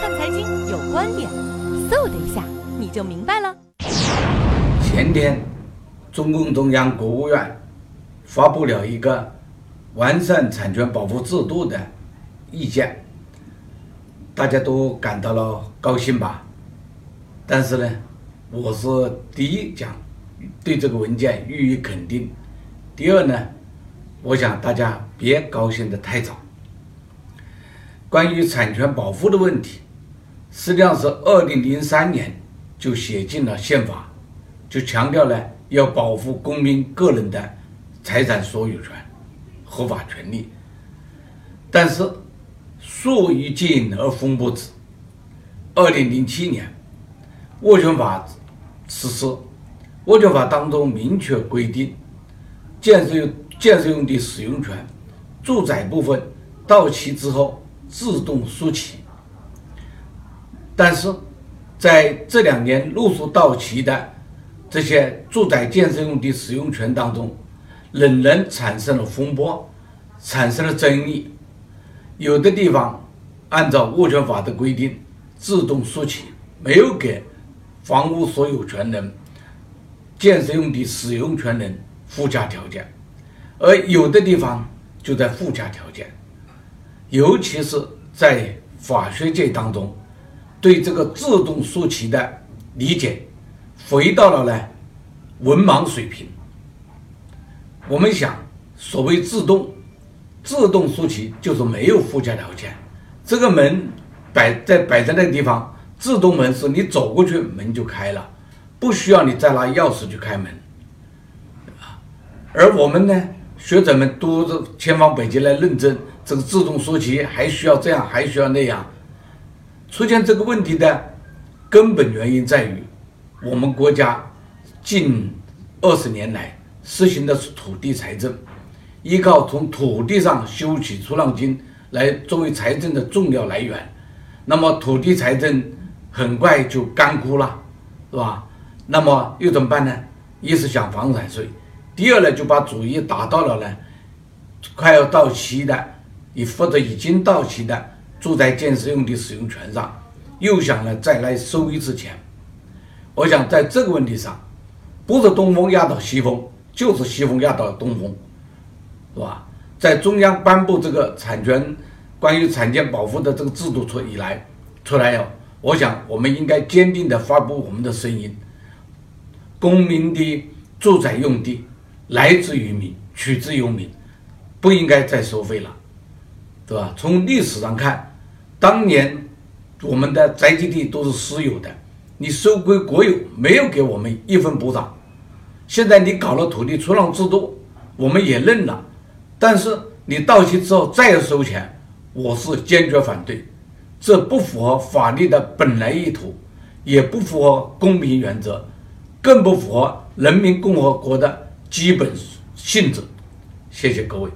看财经有观点，嗖的一下你就明白了。前天，中共中央、国务院发布了一个完善产权保护制度的意见，大家都感到了高兴吧？但是呢，我是第一讲对这个文件予以肯定，第二呢，我想大家别高兴得太早。关于产权保护的问题，实际上是二零零三年就写进了宪法，就强调了要保护公民个人的财产所有权、合法权利。但是树欲静而风不止。二零零七年，物权法实施，物权法当中明确规定，建设用建设用地使用权，住宅部分到期之后。自动输起，但是在这两年陆续到期的这些住宅建设用地使用权当中，仍然产生了风波，产生了争议。有的地方按照物权法的规定自动输起，没有给房屋所有权人、建设用地使用权人附加条件，而有的地方就在附加条件。尤其是在法学界当中，对这个自动输起的理解回到了呢文盲水平。我们想，所谓自动自动输起，就是没有附加条件。这个门摆在摆在那个地方，自动门是你走过去门就开了，不需要你再拿钥匙去开门。而我们呢，学者们都是千方百计来论证。这个自动输起还需要这样，还需要那样。出现这个问题的根本原因在于，我们国家近二十年来实行的是土地财政，依靠从土地上收取出让金来作为财政的重要来源。那么土地财政很快就干枯了，是吧？那么又怎么办呢？一是想房产税，第二呢就把主意打到了呢快要到期的。你或者已经到期的住宅建设用地使用权上，又想呢再来收一次钱。我想在这个问题上，不是东风压倒西风，就是西风压倒东风，是吧？在中央颁布这个产权关于产权保护的这个制度出以来，出来了，我想我们应该坚定地发布我们的声音：公民的住宅用地来自于民，取之于民，不应该再收费了。对吧？从历史上看，当年我们的宅基地都是私有的，你收归国有，没有给我们一分补偿。现在你搞了土地出让制度，我们也认了，但是你到期之后再收钱，我是坚决反对，这不符合法律的本来意图，也不符合公平原则，更不符合人民共和国的基本性质。谢谢各位。